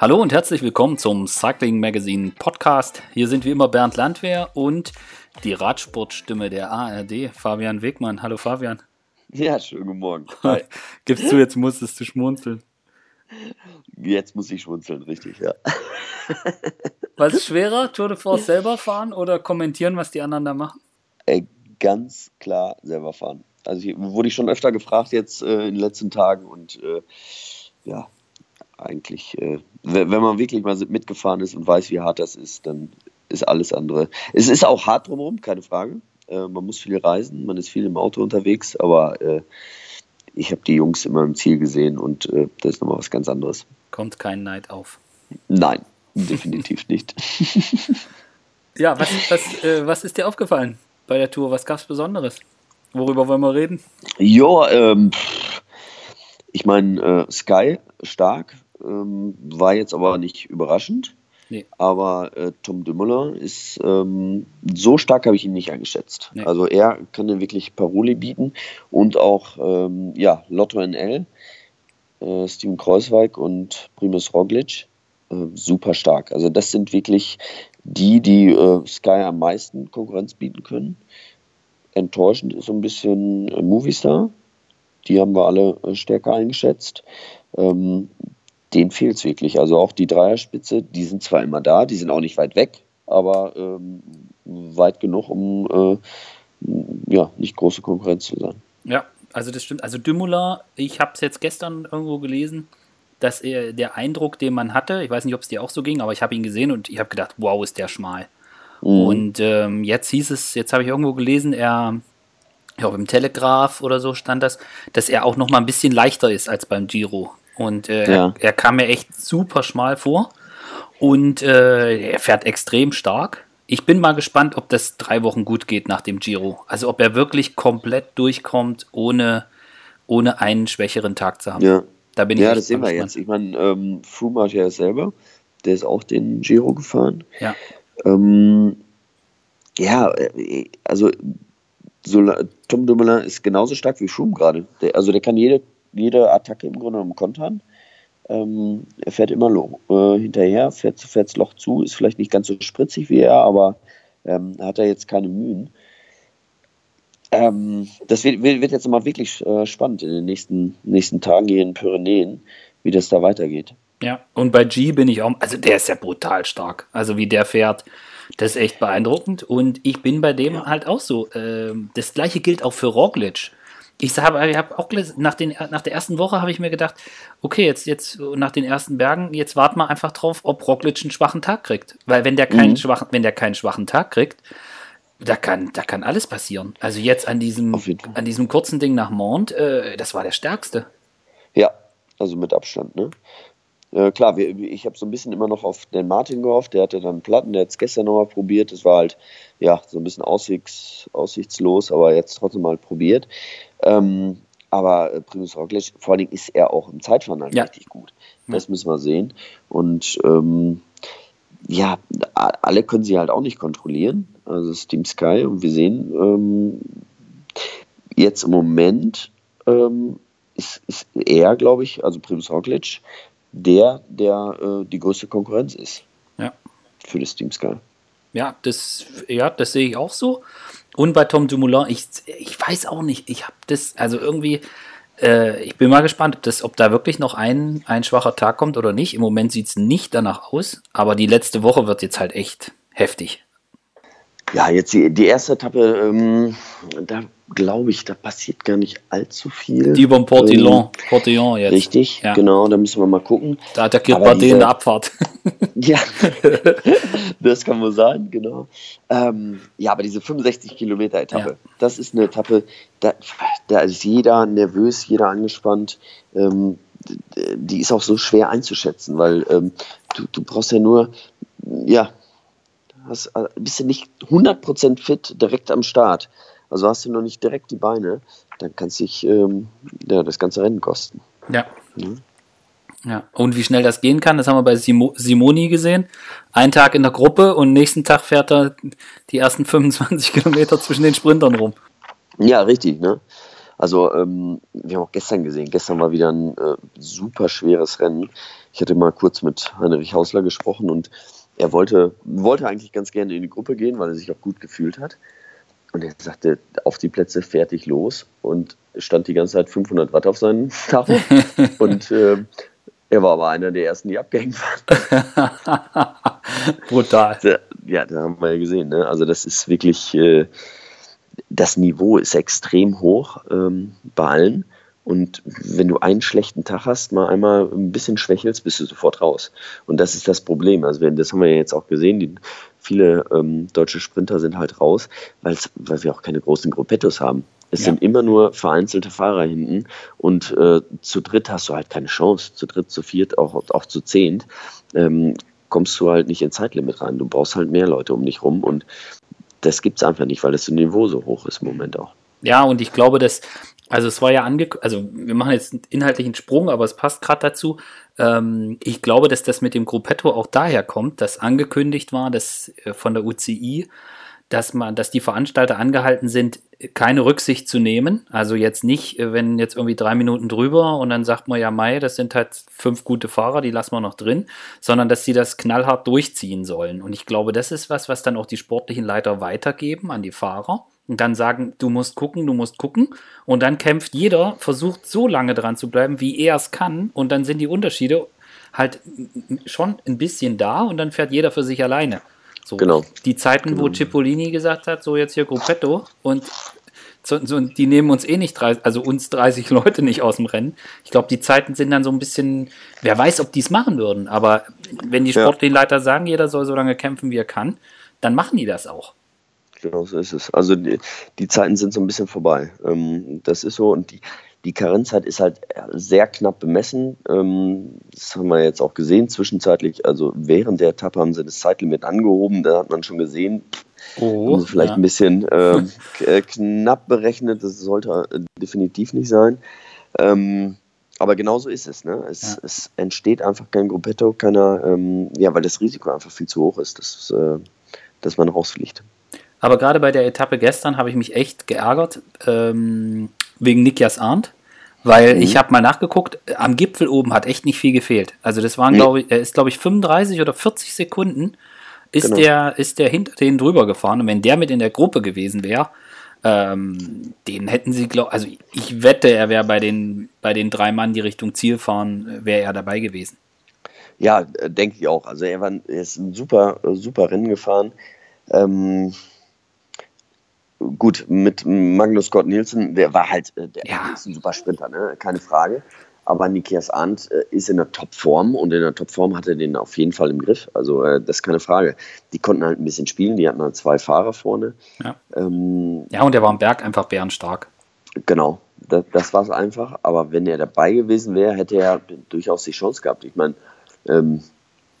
Hallo und herzlich willkommen zum Cycling Magazine Podcast. Hier sind wie immer Bernd Landwehr und die Radsportstimme der ARD, Fabian Wegmann. Hallo Fabian. Ja, schönen guten Morgen. Hi. Gibst du, jetzt musstest du schmunzeln. Jetzt muss ich schmunzeln, richtig, ja. Was ist schwerer, Tour de France selber fahren oder kommentieren, was die anderen da machen? Ey, ganz klar selber fahren. Also ich, wurde ich schon öfter gefragt jetzt äh, in den letzten Tagen und äh, ja, eigentlich, äh, wenn man wirklich mal mitgefahren ist und weiß, wie hart das ist, dann ist alles andere. Es ist auch hart drumherum, keine Frage. Äh, man muss viel reisen, man ist viel im Auto unterwegs, aber äh, ich habe die Jungs immer im Ziel gesehen und äh, das ist nochmal was ganz anderes. Kommt kein Neid auf. Nein, definitiv nicht. ja, was, was, äh, was ist dir aufgefallen bei der Tour? Was gab es Besonderes? Worüber wollen wir reden? Ja, ähm, ich meine, äh, Sky stark, ähm, war jetzt aber nicht überraschend. Nee. Aber äh, Tom Dumoulin ist ähm, so stark habe ich ihn nicht eingeschätzt. Nee. Also er kann dann wirklich Paroli bieten und auch ähm, ja, Lotto NL, äh, Steven Kreuzweig und Primus Roglic äh, super stark. Also das sind wirklich die, die äh, Sky am meisten Konkurrenz bieten können. Enttäuschend ist so ein bisschen äh, Movistar. Die haben wir alle äh, stärker eingeschätzt. Ähm, denen fehlt es wirklich. Also auch die Dreierspitze, die sind zwar immer da, die sind auch nicht weit weg, aber ähm, weit genug, um äh, ja, nicht große Konkurrenz zu sein. Ja, also das stimmt. Also Dümula, ich habe es jetzt gestern irgendwo gelesen, dass er der Eindruck, den man hatte, ich weiß nicht, ob es dir auch so ging, aber ich habe ihn gesehen und ich habe gedacht, wow, ist der schmal. Mhm. Und ähm, jetzt hieß es, jetzt habe ich irgendwo gelesen, er, ich glaube im Telegraph oder so stand das, dass er auch noch mal ein bisschen leichter ist als beim Giro. Und äh, ja. er, er, kam mir echt super schmal vor. Und äh, er fährt extrem stark. Ich bin mal gespannt, ob das drei Wochen gut geht nach dem Giro. Also ob er wirklich komplett durchkommt, ohne, ohne einen schwächeren Tag zu haben. Ja, da bin ich ja das sehen wir jetzt. Ich meine, ähm, Froome hat ja selber, der ist auch den Giro gefahren. Ja. Ähm, ja, äh, also so, Tom Dumoulin ist genauso stark wie Froome gerade. Also der kann jede jede Attacke im Grunde genommen kontern. Ähm, er fährt immer äh, hinterher, fährt, fährt das Loch zu, ist vielleicht nicht ganz so spritzig wie er, aber ähm, hat er jetzt keine Mühen. Ähm, das wird, wird, jetzt mal wirklich äh, spannend in den nächsten, nächsten Tagen hier in Pyrenäen, wie das da weitergeht. Ja, und bei G bin ich auch, also der ist ja brutal stark. Also wie der fährt, das ist echt beeindruckend. Und ich bin bei dem halt auch so. Äh, das gleiche gilt auch für Roglic ich habe hab auch nach, den, nach der ersten Woche habe ich mir gedacht, okay, jetzt, jetzt nach den ersten Bergen, jetzt warten wir einfach drauf, ob Roglic einen schwachen Tag kriegt. Weil wenn der keinen, mhm. schwachen, wenn der keinen schwachen Tag kriegt, da kann, da kann alles passieren. Also jetzt an diesem, an diesem kurzen Ding nach Mont, äh, das war der stärkste. Ja, also mit Abstand, ne? Äh, klar, wir, ich habe so ein bisschen immer noch auf den Martin gehofft, der hatte dann Platten, der hat es gestern nochmal probiert, das war halt, ja, so ein bisschen aussichts, aussichtslos, aber jetzt trotzdem mal probiert. Ähm, aber äh, Primus Roglic, vor allen Dingen ist er auch im Zeitfahren ja. richtig gut. Das müssen wir sehen. Und ähm, ja, alle können sie halt auch nicht kontrollieren. Also das Team Sky und wir sehen ähm, jetzt im Moment ähm, ist, ist er, glaube ich, also Primus Roglic, der, der äh, die größte Konkurrenz ist. Ja. Für das Team Sky. Ja, das, ja, das sehe ich auch so. Und bei Tom Dumoulin, ich, ich weiß auch nicht, ich habe das, also irgendwie, äh, ich bin mal gespannt, ob, das, ob da wirklich noch ein, ein schwacher Tag kommt oder nicht. Im Moment sieht es nicht danach aus, aber die letzte Woche wird jetzt halt echt heftig. Ja, jetzt die, die erste Etappe, ähm, da glaube ich, da passiert gar nicht allzu viel. Die über Portillon, ähm, Portillon jetzt. Richtig, ja. genau, da müssen wir mal gucken. Da attackiert man den in der Abfahrt. ja, das kann wohl sein, genau. Ähm, ja, aber diese 65 Kilometer Etappe, ja. das ist eine Etappe, da, da, ist jeder nervös, jeder angespannt. Ähm, die ist auch so schwer einzuschätzen, weil ähm, du, du brauchst ja nur, ja, hast, äh, bist du nicht 100% fit direkt am Start, also hast du noch nicht direkt die Beine, dann kann es sich ähm, ja, das ganze Rennen kosten. Ja. Mhm. Ja, und wie schnell das gehen kann, das haben wir bei Simo Simoni gesehen. Ein Tag in der Gruppe und nächsten Tag fährt er die ersten 25 Kilometer zwischen den Sprintern rum. Ja, richtig, ne? Also ähm, wir haben auch gestern gesehen, gestern war wieder ein äh, super schweres Rennen. Ich hatte mal kurz mit Heinrich Hausler gesprochen und er wollte, wollte eigentlich ganz gerne in die Gruppe gehen, weil er sich auch gut gefühlt hat. Und er sagte, auf die Plätze fertig los und stand die ganze Zeit 500 Watt auf seinen Tacho. und äh, er war aber einer der ersten, die abgehängt waren. Brutal. Ja, da haben wir ja gesehen. Ne? Also das ist wirklich, äh, das Niveau ist extrem hoch ähm, bei allen. Und wenn du einen schlechten Tag hast, mal einmal ein bisschen schwächelst, bist du sofort raus. Und das ist das Problem. Also wir, das haben wir ja jetzt auch gesehen. Die, viele ähm, deutsche Sprinter sind halt raus, weil wir auch keine großen Gruppettos haben. Es ja. sind immer nur vereinzelte Fahrer hinten und äh, zu dritt hast du halt keine Chance. Zu dritt, zu viert, auch, auch zu zehnt ähm, kommst du halt nicht ins Zeitlimit rein. Du brauchst halt mehr Leute um dich rum und das gibt es einfach nicht, weil das Niveau so hoch ist im Moment auch. Ja, und ich glaube, dass, also es war ja angekündigt, also wir machen jetzt einen inhaltlichen Sprung, aber es passt gerade dazu. Ähm, ich glaube, dass das mit dem Gruppetto auch daher kommt, dass angekündigt war, dass äh, von der UCI, dass man, dass die Veranstalter angehalten sind, keine Rücksicht zu nehmen. Also jetzt nicht, äh, wenn jetzt irgendwie drei Minuten drüber und dann sagt man ja, Mai, das sind halt fünf gute Fahrer, die lassen wir noch drin, sondern dass sie das knallhart durchziehen sollen. Und ich glaube, das ist was, was dann auch die sportlichen Leiter weitergeben an die Fahrer und dann sagen, du musst gucken, du musst gucken. Und dann kämpft jeder, versucht so lange dran zu bleiben, wie er es kann. Und dann sind die Unterschiede halt schon ein bisschen da und dann fährt jeder für sich alleine. So, genau. Die Zeiten, genau. wo Cipollini gesagt hat, so jetzt hier Gruppetto und so, so, die nehmen uns eh nicht 30, also uns 30 Leute nicht aus dem Rennen. Ich glaube, die Zeiten sind dann so ein bisschen, wer weiß, ob die es machen würden, aber wenn die Sportleiter ja. sagen, jeder soll so lange kämpfen, wie er kann, dann machen die das auch. Genau so ist es. Also die, die Zeiten sind so ein bisschen vorbei. Ähm, das ist so und die, die Karenzzeit ist halt sehr knapp bemessen. Ähm, das haben wir jetzt auch gesehen zwischenzeitlich. Also während der Etappe haben sie das Zeitlimit angehoben. Da hat man schon gesehen, oh, vielleicht ja. ein bisschen äh, äh, knapp berechnet. Das sollte äh, definitiv nicht sein. Ähm, aber genauso ist es. Ne? Es, ja. es, entsteht einfach kein Gruppetto, keiner, ähm, ja, weil das Risiko einfach viel zu hoch ist, dass, äh, dass man rausfliegt. Aber gerade bei der Etappe gestern habe ich mich echt geärgert ähm, wegen Nikias Arndt, weil mhm. ich habe mal nachgeguckt, am Gipfel oben hat echt nicht viel gefehlt. Also das waren, mhm. glaube ich, er ist glaube ich 35 oder 40 Sekunden ist genau. der ist der hinter denen drüber gefahren und wenn der mit in der Gruppe gewesen wäre, ähm, den hätten sie, glaube also ich wette, er wäre bei den bei den drei Mann, die Richtung Ziel fahren, wäre er dabei gewesen. Ja, äh, denke ich auch. Also er, war, er ist ein super super Rennen gefahren. Ähm, gut, mit Magnus Scott Nielsen, der war halt, äh, der ja. ist ein super Sprinter, ne? keine Frage. Aber Nikias Arndt äh, ist in der Topform und in der Topform hat er den auf jeden Fall im Griff. Also äh, das ist keine Frage. Die konnten halt ein bisschen spielen, die hatten halt zwei Fahrer vorne. Ja, ähm, ja und der war am Berg einfach bärenstark. Genau, das, das war es einfach. Aber wenn er dabei gewesen wäre, hätte er durchaus die Chance gehabt. Ich meine, ähm,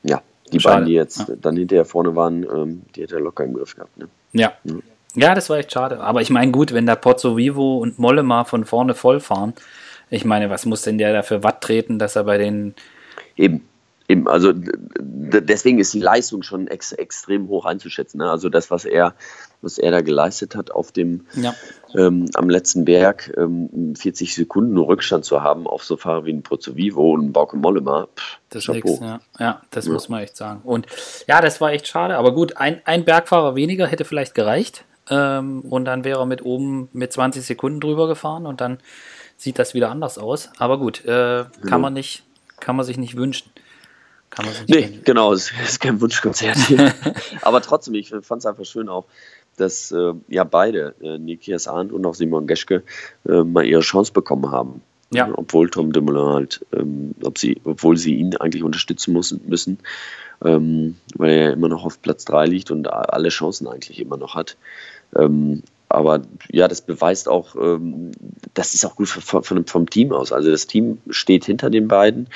ja, die Schade. beiden, die jetzt ja. dann hinterher vorne waren, ähm, die hätte er locker im Griff gehabt. Ne? Ja. ja. Ja, das war echt schade. Aber ich meine, gut, wenn da Pozzo Vivo und Mollema von vorne voll fahren, ich meine, was muss denn der da für Watt treten, dass er bei den. Eben. Eben, also deswegen ist die Leistung schon ex extrem hoch einzuschätzen. Ne? Also das, was er, was er da geleistet hat auf dem ja. ähm, am letzten Berg, ähm, 40 Sekunden Rückstand zu haben auf so Fahrer wie ein Pozzo Vivo und ein Bauke Mollema, pff, das ist nix, ja. ja, das ja. muss man echt sagen. Und ja, das war echt schade, aber gut, ein, ein Bergfahrer weniger hätte vielleicht gereicht. Ähm, und dann wäre er mit oben mit 20 Sekunden drüber gefahren und dann sieht das wieder anders aus. Aber gut, äh, kann man nicht, kann man sich nicht wünschen. Kann man sich nicht nee, wünschen. genau, es ist kein Wunschkonzert hier. Aber trotzdem, ich fand es einfach schön auch, dass äh, ja beide, äh, Nikias Arndt und auch Simon Geschke, äh, mal ihre Chance bekommen haben. Ja. Obwohl Tom Dumoulin halt, ähm, ob sie, obwohl sie ihn eigentlich unterstützen müssen, müssen ähm, weil er ja immer noch auf Platz 3 liegt und alle Chancen eigentlich immer noch hat. Ähm, aber ja, das beweist auch, ähm, das ist auch gut von, von, vom Team aus. Also das Team steht hinter den beiden.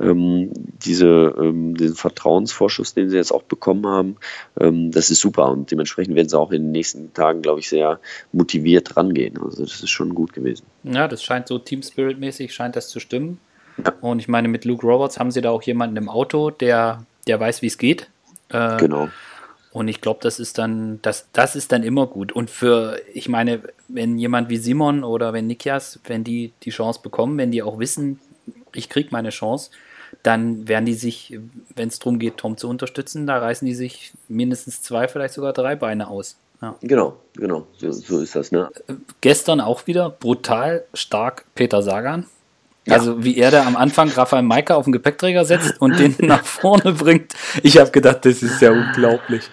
Ähm, diese, ähm, diesen Vertrauensvorschuss, den sie jetzt auch bekommen haben, ähm, das ist super. Und dementsprechend werden sie auch in den nächsten Tagen, glaube ich, sehr motiviert rangehen. Also das ist schon gut gewesen. Ja, das scheint so Team Spirit-mäßig, scheint das zu stimmen. Ja. Und ich meine, mit Luke Roberts haben sie da auch jemanden im Auto, der, der weiß, wie es geht. Äh, genau Und ich glaube, das ist dann, das, das ist dann immer gut. Und für, ich meine, wenn jemand wie Simon oder wenn Nikias, wenn die die Chance bekommen, wenn die auch wissen, ich kriege meine Chance, dann werden die sich, wenn es darum geht, Tom zu unterstützen, da reißen die sich mindestens zwei, vielleicht sogar drei Beine aus. Ja. Genau, genau, so, so, ist das. Ne? Gestern auch wieder brutal stark Peter Sagan. Ja. Also wie er da am Anfang Raphael Maika auf den Gepäckträger setzt und den nach vorne bringt. Ich habe gedacht, das ist ja unglaublich.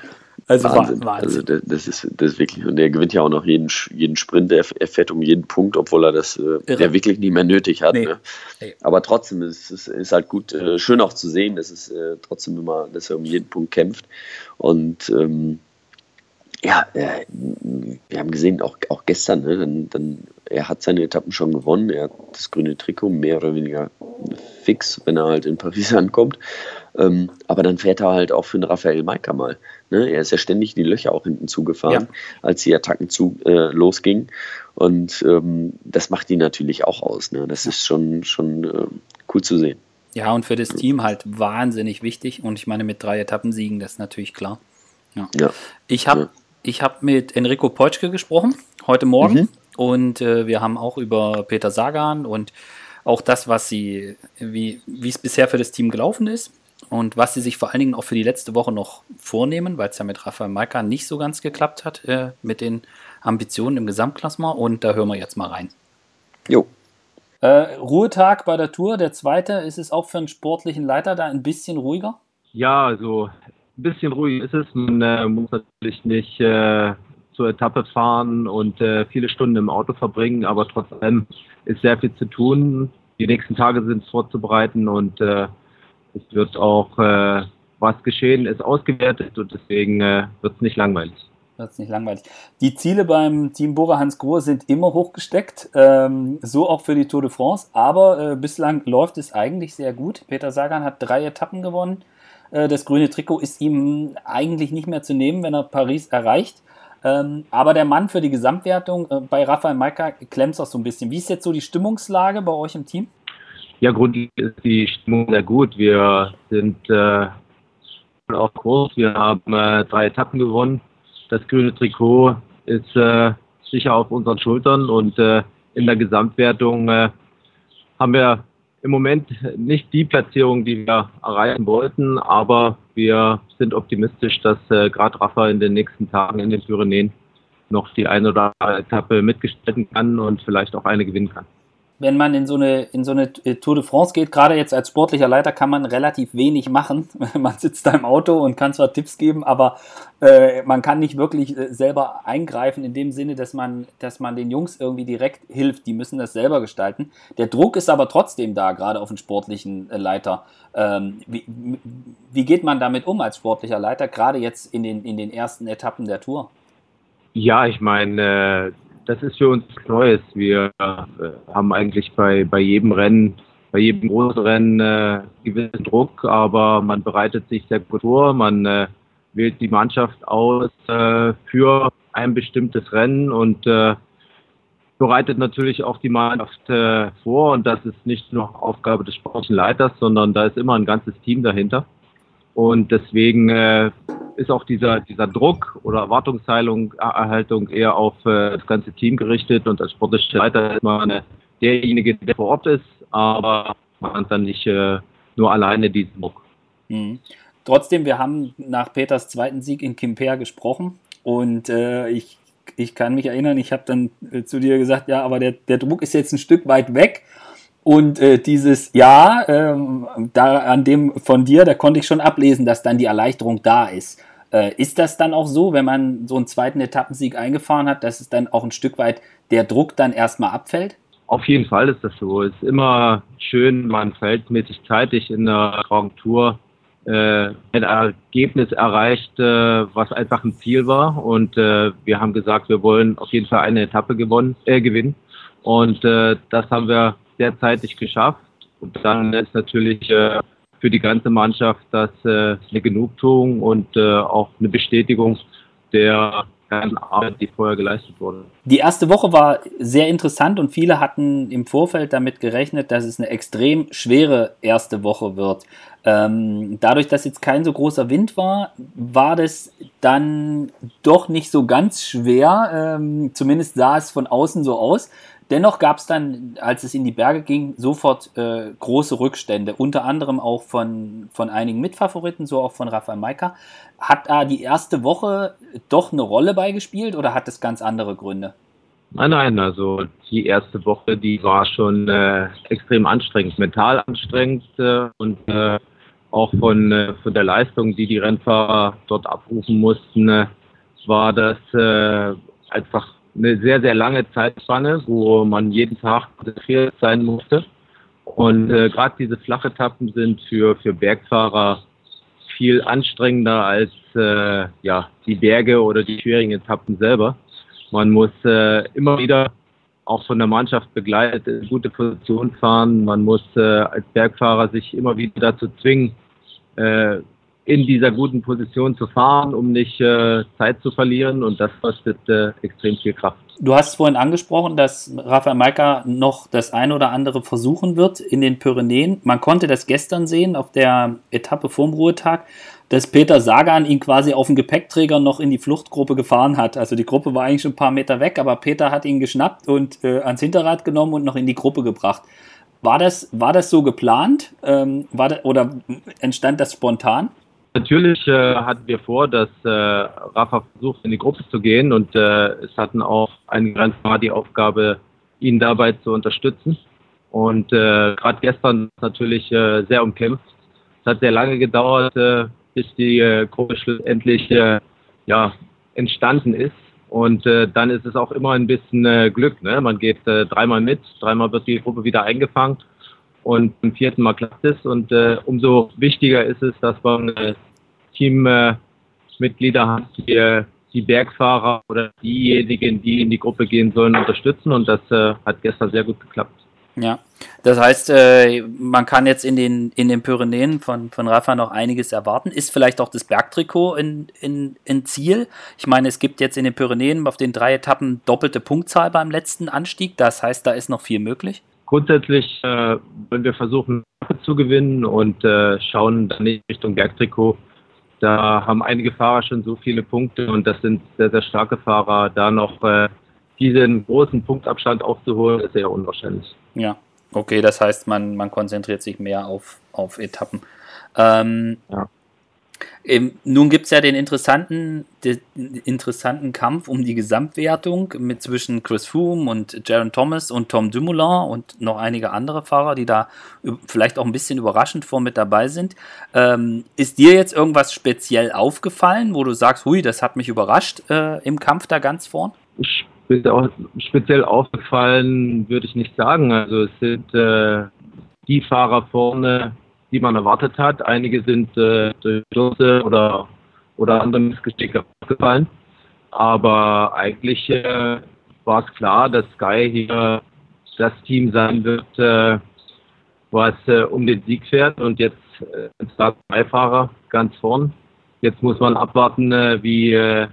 Also Wahnsinn. Wahnsinn. Also das, ist, das ist wirklich, und er gewinnt ja auch noch jeden, jeden Sprint, er, er fährt um jeden Punkt, obwohl er das äh, ja wirklich nicht mehr nötig hat. Nee. Ne? Nee. Aber trotzdem ist es ist halt gut, äh, schön auch zu sehen, dass es äh, trotzdem immer, dass er um jeden Punkt kämpft. Und ähm, ja, äh, wir haben gesehen, auch, auch gestern, ne, dann, dann, er hat seine Etappen schon gewonnen, er hat das grüne Trikot mehr oder weniger fix, wenn er halt in Paris ankommt. Ähm, aber dann fährt er halt auch für den Raphael Maika mal. Ne? Er ist ja ständig die Löcher auch hinten zugefahren, ja. als die Attacken zu, äh, losgingen. Und ähm, das macht ihn natürlich auch aus. Ne? Das ist schon, schon äh, cool zu sehen. Ja, und für das Team halt wahnsinnig wichtig. Und ich meine, mit drei Etappensiegen, das ist natürlich klar. Ja. ja. Ich habe ja. hab mit Enrico Peutschke gesprochen, heute Morgen. Mhm. Und äh, wir haben auch über Peter Sagan und auch das, was sie, wie es bisher für das Team gelaufen ist und was sie sich vor allen Dingen auch für die letzte Woche noch vornehmen, weil es ja mit Rafael Maika nicht so ganz geklappt hat äh, mit den Ambitionen im Gesamtklassement. Und da hören wir jetzt mal rein. Jo. Äh, Ruhetag bei der Tour, der zweite. Ist es auch für einen sportlichen Leiter da ein bisschen ruhiger? Ja, also ein bisschen ruhig ist es. Man äh, muss natürlich nicht äh, zur Etappe fahren und äh, viele Stunden im Auto verbringen, aber trotzdem ist sehr viel zu tun. Die nächsten Tage sind vorzubereiten und äh, es wird auch, äh, was geschehen ist, ausgewertet und deswegen äh, wird es nicht langweilig. Wird es nicht langweilig. Die Ziele beim Team Bora Hans Grohe sind immer hochgesteckt, ähm, so auch für die Tour de France, aber äh, bislang läuft es eigentlich sehr gut. Peter Sagan hat drei Etappen gewonnen. Äh, das grüne Trikot ist ihm eigentlich nicht mehr zu nehmen, wenn er Paris erreicht. Ähm, aber der Mann für die Gesamtwertung äh, bei Rafael Maika klemmt es auch so ein bisschen. Wie ist jetzt so die Stimmungslage bei euch im Team? Ja, grundlegend ist die Stimmung sehr gut. Wir sind äh, auf Kurs. Wir haben äh, drei Etappen gewonnen. Das grüne Trikot ist äh, sicher auf unseren Schultern und äh, in der Gesamtwertung äh, haben wir im Moment nicht die Platzierung, die wir erreichen wollten, aber wir sind optimistisch, dass äh, gerade Rafa in den nächsten Tagen in den Pyrenäen noch die eine oder andere Etappe mitgestalten kann und vielleicht auch eine gewinnen kann wenn man in so eine, in so eine Tour de France geht, gerade jetzt als sportlicher Leiter, kann man relativ wenig machen. man sitzt da im Auto und kann zwar Tipps geben, aber äh, man kann nicht wirklich äh, selber eingreifen in dem Sinne, dass man, dass man den Jungs irgendwie direkt hilft. Die müssen das selber gestalten. Der Druck ist aber trotzdem da, gerade auf den sportlichen äh, Leiter. Ähm, wie, wie geht man damit um als sportlicher Leiter, gerade jetzt in den, in den ersten Etappen der Tour? Ja, ich meine, äh, das ist für uns Neues. Wir äh, haben eigentlich bei, bei jedem Rennen, bei jedem großen Rennen äh, gewissen Druck, aber man bereitet sich sehr gut vor, man äh, wählt die Mannschaft aus äh, für ein bestimmtes Rennen und äh, bereitet natürlich auch die Mannschaft äh, vor und das ist nicht nur Aufgabe des sportlichen Leiters, sondern da ist immer ein ganzes Team dahinter. Und deswegen äh, ist auch dieser, dieser Druck oder Erwartungshaltung eher auf äh, das ganze Team gerichtet und als sportlicher Leiter ist man äh, derjenige, der vor Ort ist, aber man hat dann nicht äh, nur alleine diesen Druck. Mhm. Trotzdem, wir haben nach Peters zweiten Sieg in Quimper gesprochen und äh, ich, ich kann mich erinnern, ich habe dann äh, zu dir gesagt, ja, aber der, der Druck ist jetzt ein Stück weit weg. Und äh, dieses Ja, ähm, da an dem von dir, da konnte ich schon ablesen, dass dann die Erleichterung da ist. Äh, ist das dann auch so, wenn man so einen zweiten Etappensieg eingefahren hat, dass es dann auch ein Stück weit der Druck dann erstmal abfällt? Auf jeden Fall ist das so. Es ist immer schön, man verhältnismäßig zeitig in der Grand Tour äh, ein Ergebnis erreicht, äh, was einfach ein Ziel war. Und äh, wir haben gesagt, wir wollen auf jeden Fall eine Etappe gewonnen, äh, gewinnen. Und das haben wir derzeitig geschafft. Und dann ist natürlich äh, für die ganze Mannschaft das äh, eine Genugtuung und äh, auch eine Bestätigung der Arbeit, die vorher geleistet wurde. Die erste Woche war sehr interessant und viele hatten im Vorfeld damit gerechnet, dass es eine extrem schwere erste Woche wird. Ähm, dadurch, dass jetzt kein so großer Wind war, war das dann doch nicht so ganz schwer. Ähm, zumindest sah es von außen so aus. Dennoch gab es dann, als es in die Berge ging, sofort äh, große Rückstände, unter anderem auch von, von einigen Mitfavoriten, so auch von Rafael Maika. Hat da die erste Woche doch eine Rolle beigespielt oder hat es ganz andere Gründe? Nein, nein, also die erste Woche, die war schon äh, extrem anstrengend, mental anstrengend äh, und äh, auch von, äh, von der Leistung, die die Rennfahrer dort abrufen mussten, äh, war das einfach eine sehr, sehr lange Zeitspanne, wo man jeden Tag konzentriert sein musste. Und äh, gerade diese flache Etappen sind für, für Bergfahrer viel anstrengender als äh, ja, die Berge oder die schwierigen Etappen selber. Man muss äh, immer wieder auch von der Mannschaft begleitet in gute Position fahren. Man muss äh, als Bergfahrer sich immer wieder dazu zwingen, äh, in dieser guten Position zu fahren, um nicht äh, Zeit zu verlieren und das kostet äh, extrem viel Kraft. Du hast vorhin angesprochen, dass Rafael Maika noch das eine oder andere versuchen wird in den Pyrenäen. Man konnte das gestern sehen auf der Etappe vorm Ruhetag, dass Peter Sagan ihn quasi auf dem Gepäckträger noch in die Fluchtgruppe gefahren hat. Also die Gruppe war eigentlich schon ein paar Meter weg, aber Peter hat ihn geschnappt und äh, ans Hinterrad genommen und noch in die Gruppe gebracht. War das, war das so geplant ähm, war das, oder entstand das spontan? Natürlich äh, hatten wir vor, dass äh, Rafa versucht, in die Gruppe zu gehen und äh, es hatten auch einige Rennfahrer die Aufgabe, ihn dabei zu unterstützen. Und äh, gerade gestern natürlich äh, sehr umkämpft. Es hat sehr lange gedauert, äh, bis die äh, Gruppe schlussendlich äh, ja, entstanden ist. Und äh, dann ist es auch immer ein bisschen äh, Glück. Ne? Man geht äh, dreimal mit, dreimal wird die Gruppe wieder eingefangen und im vierten Mal klappt es. Und äh, umso wichtiger ist es, dass man äh, Teammitglieder hat, die äh, die Bergfahrer oder diejenigen, die in die Gruppe gehen sollen, unterstützen. Und das äh, hat gestern sehr gut geklappt. Ja, das heißt, äh, man kann jetzt in den, in den Pyrenäen von, von Rafa noch einiges erwarten. Ist vielleicht auch das Bergtrikot in, in, in Ziel? Ich meine, es gibt jetzt in den Pyrenäen auf den drei Etappen doppelte Punktzahl beim letzten Anstieg. Das heißt, da ist noch viel möglich grundsätzlich äh, wollen wir versuchen zu gewinnen und äh, schauen dann in Richtung Bergtrikot. Da haben einige Fahrer schon so viele Punkte und das sind sehr, sehr starke Fahrer. Da noch äh, diesen großen Punktabstand aufzuholen, ist sehr unwahrscheinlich. Ja, okay, das heißt, man, man konzentriert sich mehr auf, auf Etappen. Ähm, ja. Ähm, nun gibt es ja den interessanten, den interessanten Kampf um die Gesamtwertung mit zwischen Chris Froome und Jaron Thomas und Tom Dumoulin und noch einige andere Fahrer, die da vielleicht auch ein bisschen überraschend vor mit dabei sind. Ähm, ist dir jetzt irgendwas speziell aufgefallen, wo du sagst, hui, das hat mich überrascht äh, im Kampf da ganz vorn? Speziell aufgefallen würde ich nicht sagen. Also es sind äh, die Fahrer vorne, die man erwartet hat. Einige sind äh, durch Stürze oder, oder andere Missgeschicke aufgefallen. Aber eigentlich äh, war es klar, dass Sky hier das Team sein wird, äh, was äh, um den Sieg fährt. Und jetzt äh, sind zwei Fahrer ganz vorn. Jetzt muss man abwarten, äh, wie äh,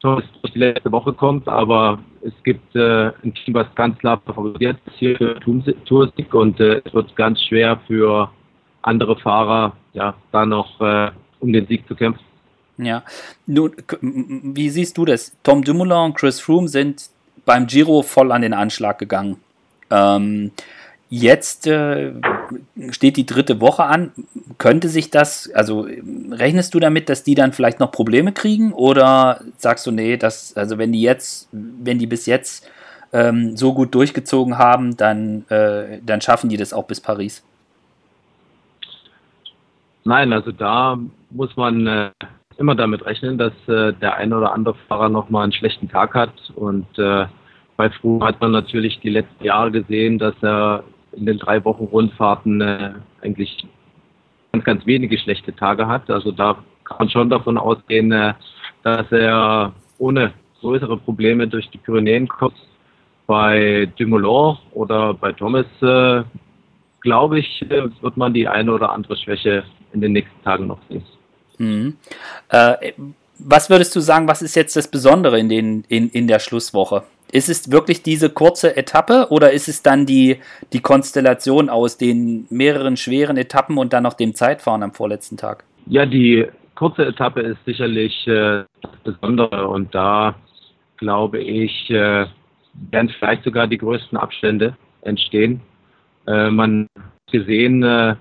durch die letzte Woche kommt. Aber es gibt äh, ein Team, was ganz klar favorisiert ist hier für Toursieg und es wird ganz schwer für andere Fahrer ja da noch äh, um den Sieg zu kämpfen. Ja, nun, wie siehst du das? Tom Dumoulin und Chris Froome sind beim Giro voll an den Anschlag gegangen. Ähm, jetzt äh, steht die dritte Woche an. Könnte sich das, also rechnest du damit, dass die dann vielleicht noch Probleme kriegen? Oder sagst du, nee, dass, also wenn die jetzt, wenn die bis jetzt ähm, so gut durchgezogen haben, dann, äh, dann schaffen die das auch bis Paris? Nein, also da muss man äh, immer damit rechnen, dass äh, der eine oder andere Fahrer nochmal einen schlechten Tag hat. Und äh, bei Froome hat man natürlich die letzten Jahre gesehen, dass er in den drei Wochen Rundfahrten äh, eigentlich ganz, ganz wenige schlechte Tage hat. Also da kann man schon davon ausgehen, äh, dass er ohne größere Probleme durch die Pyrenäen kommt. Bei Dumoulin oder bei Thomas, äh, glaube ich, wird man die eine oder andere Schwäche in den nächsten Tagen noch sehen. Mhm. Äh, was würdest du sagen, was ist jetzt das Besondere in, den, in, in der Schlusswoche? Ist es wirklich diese kurze Etappe oder ist es dann die, die Konstellation aus den mehreren schweren Etappen und dann noch dem Zeitfahren am vorletzten Tag? Ja, die kurze Etappe ist sicherlich äh, das Besondere und da glaube ich, äh, werden vielleicht sogar die größten Abstände entstehen. Äh, man hat gesehen, äh,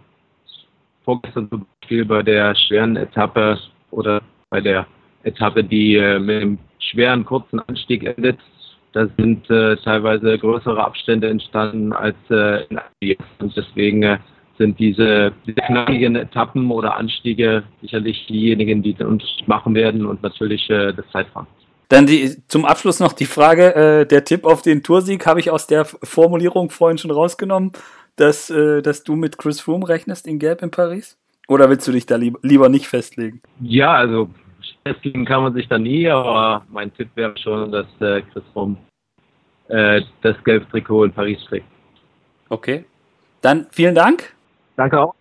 vorgestern zum Beispiel bei der schweren Etappe oder bei der Etappe, die äh, mit einem schweren kurzen Anstieg endet, da sind äh, teilweise größere Abstände entstanden als äh, in Algier. Und deswegen äh, sind diese, diese knackigen Etappen oder Anstiege sicherlich diejenigen, die den Unterschied machen werden und natürlich äh, das Zeitfahren. Dann die, zum Abschluss noch die Frage, äh, der Tipp auf den Toursieg habe ich aus der Formulierung vorhin schon rausgenommen, dass, äh, dass du mit Chris Froome rechnest in Gelb in Paris? Oder willst du dich da lieb, lieber nicht festlegen? Ja, also festlegen kann man sich da nie, aber mein Tipp wäre schon, dass äh, Chris Froome äh, das gelbe Trikot in Paris trägt. Okay. Dann vielen Dank. Danke auch.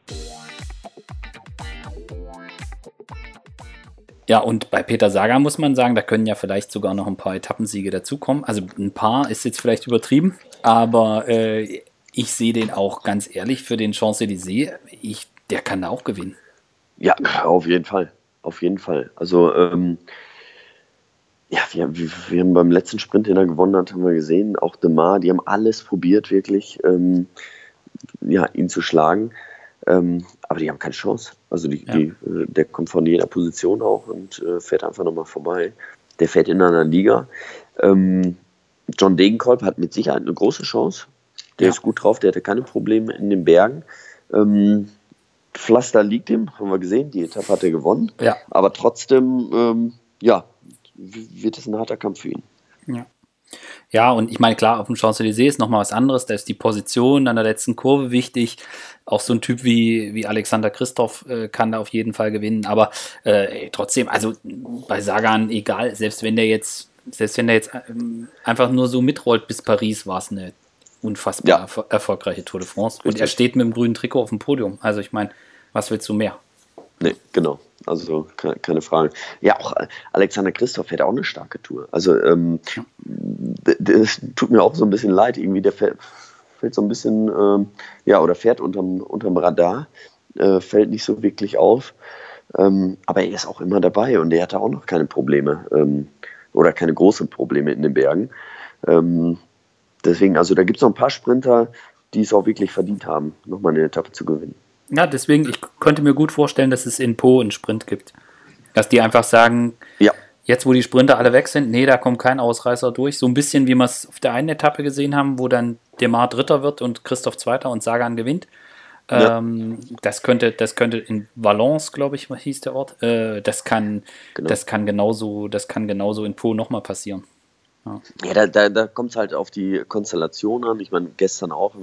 Ja, und bei Peter Sagan muss man sagen, da können ja vielleicht sogar noch ein paar Etappensiege dazukommen. Also ein paar ist jetzt vielleicht übertrieben, aber äh, ich sehe den auch ganz ehrlich für den Champs-Élysées. Der kann da auch gewinnen. Ja, auf jeden Fall. Auf jeden Fall. Also, ähm, ja, wir, wir, wir, haben beim letzten Sprint, den er gewonnen hat, haben wir gesehen, auch Demar, die haben alles probiert, wirklich, ähm, ja, ihn zu schlagen. Ähm, aber die haben keine Chance. Also die, ja. die, äh, der kommt von jeder Position auch und äh, fährt einfach nochmal vorbei. Der fährt in einer Liga. Ähm, John Degenkolb hat mit Sicherheit eine große Chance. Der ja. ist gut drauf, der hatte keine Probleme in den Bergen. Ähm, Pflaster liegt ihm, haben wir gesehen, die Etappe hat er gewonnen. Ja. Aber trotzdem, ähm, ja, wird es ein harter Kampf für ihn. Ja. Ja, und ich meine, klar, auf dem Champs-Élysées ist nochmal was anderes. Da ist die Position an der letzten Kurve wichtig. Auch so ein Typ wie, wie Alexander Christoph äh, kann da auf jeden Fall gewinnen. Aber äh, trotzdem, also bei Sagan, egal, selbst wenn der jetzt, selbst wenn der jetzt ähm, einfach nur so mitrollt bis Paris, war es eine unfassbar ja. erfol erfolgreiche Tour de France. Richtig. Und er steht mit dem grünen Trikot auf dem Podium. Also ich meine, was willst du mehr? Nee, genau. Also keine Frage. Ja, auch Alexander Christoph hätte auch eine starke Tour. Also ähm, das tut mir auch so ein bisschen leid. Irgendwie der fällt, fällt so ein bisschen, ähm, ja, oder fährt unterm, unterm Radar, äh, fällt nicht so wirklich auf. Ähm, aber er ist auch immer dabei und er hatte auch noch keine Probleme ähm, oder keine großen Probleme in den Bergen. Ähm, deswegen, also da gibt es noch ein paar Sprinter, die es auch wirklich verdient haben, nochmal eine Etappe zu gewinnen. Ja, deswegen, ich könnte mir gut vorstellen, dass es in Po einen Sprint gibt. Dass die einfach sagen, ja. jetzt wo die Sprinter alle weg sind, nee, da kommt kein Ausreißer durch. So ein bisschen, wie wir es auf der einen Etappe gesehen haben, wo dann Demar Dritter wird und Christoph Zweiter und Sagan gewinnt. Ja. Ähm, das könnte, das könnte in Valence, glaube ich, hieß der Ort. Äh, das kann, genau. das kann genauso, das kann genauso in Po nochmal passieren. Ja, ja da, da, da kommt es halt auf die Konstellation an. Ich meine, gestern auch,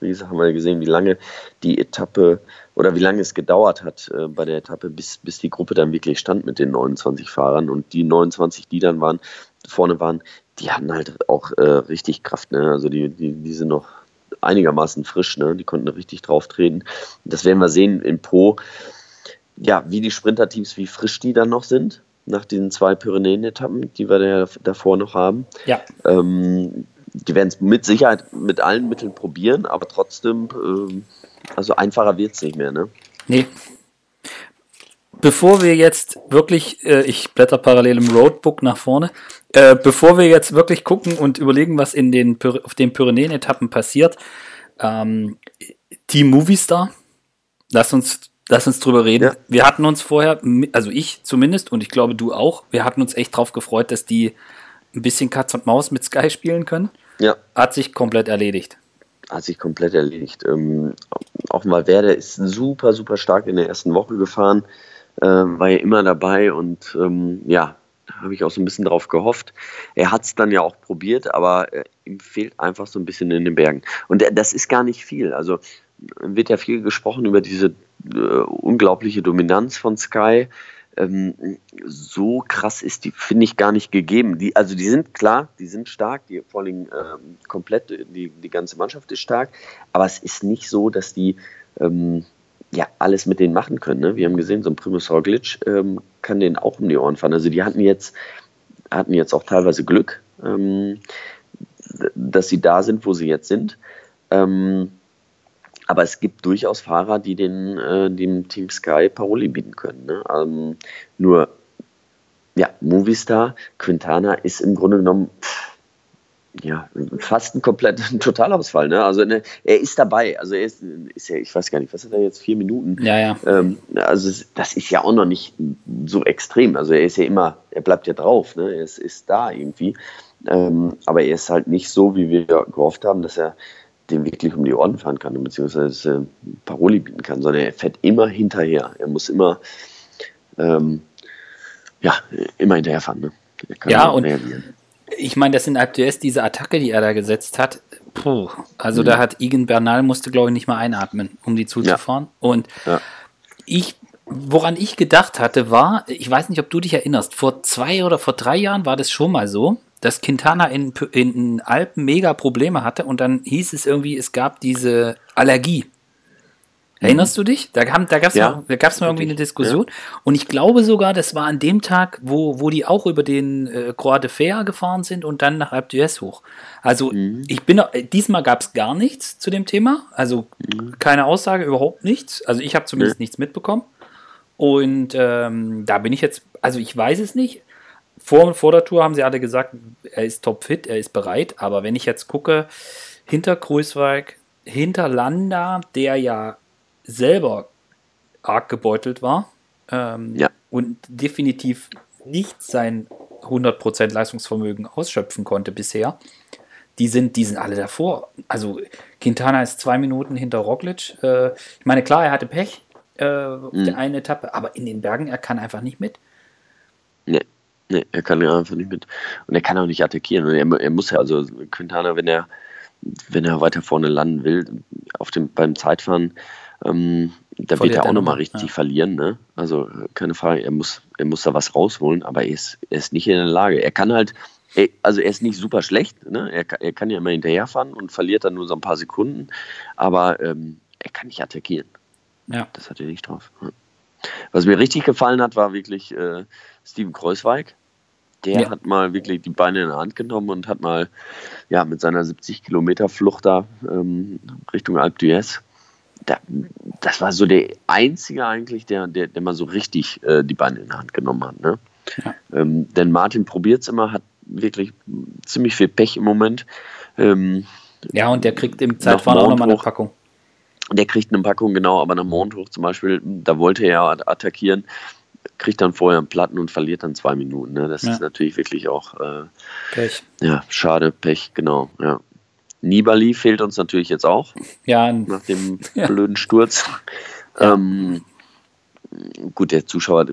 wie gesagt, haben wir gesehen, wie lange die Etappe oder wie lange es gedauert hat äh, bei der Etappe, bis, bis die Gruppe dann wirklich stand mit den 29 Fahrern. Und die 29, die dann waren, vorne waren, die hatten halt auch äh, richtig Kraft. Ne? Also die, die, die sind noch einigermaßen frisch, ne? die konnten richtig drauf treten. Das werden wir sehen in Po. Ja, wie die Sprinterteams, wie frisch die dann noch sind nach diesen zwei Pyrenäen-Etappen, die wir ja davor noch haben. Ja. Ähm, die werden es mit Sicherheit mit allen Mitteln probieren, aber trotzdem, ähm, also einfacher wird es nicht mehr, ne? Nee. Bevor wir jetzt wirklich, äh, ich blätter parallel im Roadbook nach vorne, äh, bevor wir jetzt wirklich gucken und überlegen, was in den, auf den Pyrenäen-Etappen passiert, ähm, Team Movistar, lass uns Lass uns drüber reden. Ja. Wir hatten uns vorher, also ich zumindest und ich glaube du auch, wir hatten uns echt drauf gefreut, dass die ein bisschen Katz und Maus mit Sky spielen können. Ja. Hat sich komplett erledigt. Hat sich komplett erledigt. Ähm, auch mal Werder ist super, super stark in der ersten Woche gefahren, äh, war ja immer dabei und ähm, ja, da habe ich auch so ein bisschen drauf gehofft. Er hat es dann ja auch probiert, aber äh, ihm fehlt einfach so ein bisschen in den Bergen. Und äh, das ist gar nicht viel. Also wird ja viel gesprochen über diese äh, unglaubliche Dominanz von Sky. Ähm, so krass ist die, finde ich, gar nicht gegeben. Die, also die sind klar, die sind stark, die vor allem ähm, komplett, die, die ganze Mannschaft ist stark, aber es ist nicht so, dass die ähm, ja alles mit denen machen können. Ne? Wir haben gesehen, so ein Primus Roglic ähm, kann denen auch um die Ohren fahren. Also die hatten jetzt, hatten jetzt auch teilweise Glück, ähm, dass sie da sind, wo sie jetzt sind. Ähm, aber es gibt durchaus Fahrer, die den, äh, dem Team Sky Paroli bieten können. Ne? Ähm, nur, ja, Movistar, Quintana ist im Grunde genommen pff, ja, fast ein kompletter Totalausfall. Ne? Also ne, er ist dabei. Also er ist, ist ja, ich weiß gar nicht, was hat er jetzt, vier Minuten? Ja, ja. Ähm, also das ist ja auch noch nicht so extrem. Also er ist ja immer, er bleibt ja drauf, ne? er ist, ist da irgendwie. Ähm, aber er ist halt nicht so, wie wir gehofft haben, dass er dem wirklich um die Ohren fahren kann, beziehungsweise Paroli bieten kann, sondern er fährt immer hinterher. Er muss immer, ähm, ja, immer hinterherfahren. Ne? ja, und ich meine, das sind aktuell diese Attacke, die er da gesetzt hat. Puh, also mhm. da hat Igen Bernal musste, glaube ich, nicht mal einatmen, um die zuzufahren. Ja. Und ja. ich, woran ich gedacht hatte, war, ich weiß nicht, ob du dich erinnerst, vor zwei oder vor drei Jahren war das schon mal so, dass Quintana in, in Alpen mega Probleme hatte und dann hieß es irgendwie, es gab diese Allergie. Erinnerst du dich? Da, da gab es ja, mal, mal irgendwie eine Diskussion. Ja. Und ich glaube sogar, das war an dem Tag, wo, wo die auch über den äh, Croix de Fer gefahren sind und dann nach Alpe d'Huez hoch. Also mhm. ich bin diesmal gab es gar nichts zu dem Thema. Also mhm. keine Aussage, überhaupt nichts. Also ich habe zumindest mhm. nichts mitbekommen. Und ähm, da bin ich jetzt, also ich weiß es nicht. Vor, vor der Tour haben sie alle gesagt, er ist topfit, er ist bereit. Aber wenn ich jetzt gucke, hinter Kruiswijk, hinter Landa, der ja selber arg gebeutelt war ähm, ja. und definitiv nicht sein 100% Leistungsvermögen ausschöpfen konnte bisher, die sind, die sind alle davor. Also Quintana ist zwei Minuten hinter Roglic. Äh, ich meine, klar, er hatte Pech äh, mhm. der einen Etappe, aber in den Bergen, er kann einfach nicht mit. Nee. Er kann ja einfach nicht mit. Und er kann auch nicht attackieren. Er, er muss ja, also Quintana, wenn er, wenn er weiter vorne landen will, auf dem, beim Zeitfahren, ähm, da wird er auch nochmal richtig ja. verlieren. Ne? Also keine Frage, er muss, er muss da was rausholen, aber er ist, er ist nicht in der Lage. Er kann halt, er, also er ist nicht super schlecht. Ne? Er, er kann ja immer hinterherfahren und verliert dann nur so ein paar Sekunden, aber ähm, er kann nicht attackieren. Ja. Das hat er nicht drauf. Was mir richtig gefallen hat, war wirklich äh, Steven Kreuzweig. Der ja. hat mal wirklich die Beine in der Hand genommen und hat mal ja, mit seiner 70 Kilometer Flucht da ähm, Richtung Alp d'Huez, da, das war so der einzige eigentlich, der, der, der mal so richtig äh, die Beine in der Hand genommen hat. Ne? Ja. Ähm, denn Martin probiert es immer, hat wirklich ziemlich viel Pech im Moment. Ähm, ja, und der kriegt im Zeitfahren auch nochmal eine Packung. Der kriegt eine Packung, genau, aber nach Mondhoch zum Beispiel, da wollte er ja attackieren kriegt dann vorher einen Platten und verliert dann zwei Minuten. Ne? Das ja. ist natürlich wirklich auch äh, Pech. Ja, schade, Pech, genau. Ja. Nibali fehlt uns natürlich jetzt auch. Ja. Nach dem ja. blöden Sturz. Ähm, gut, der Zuschauer,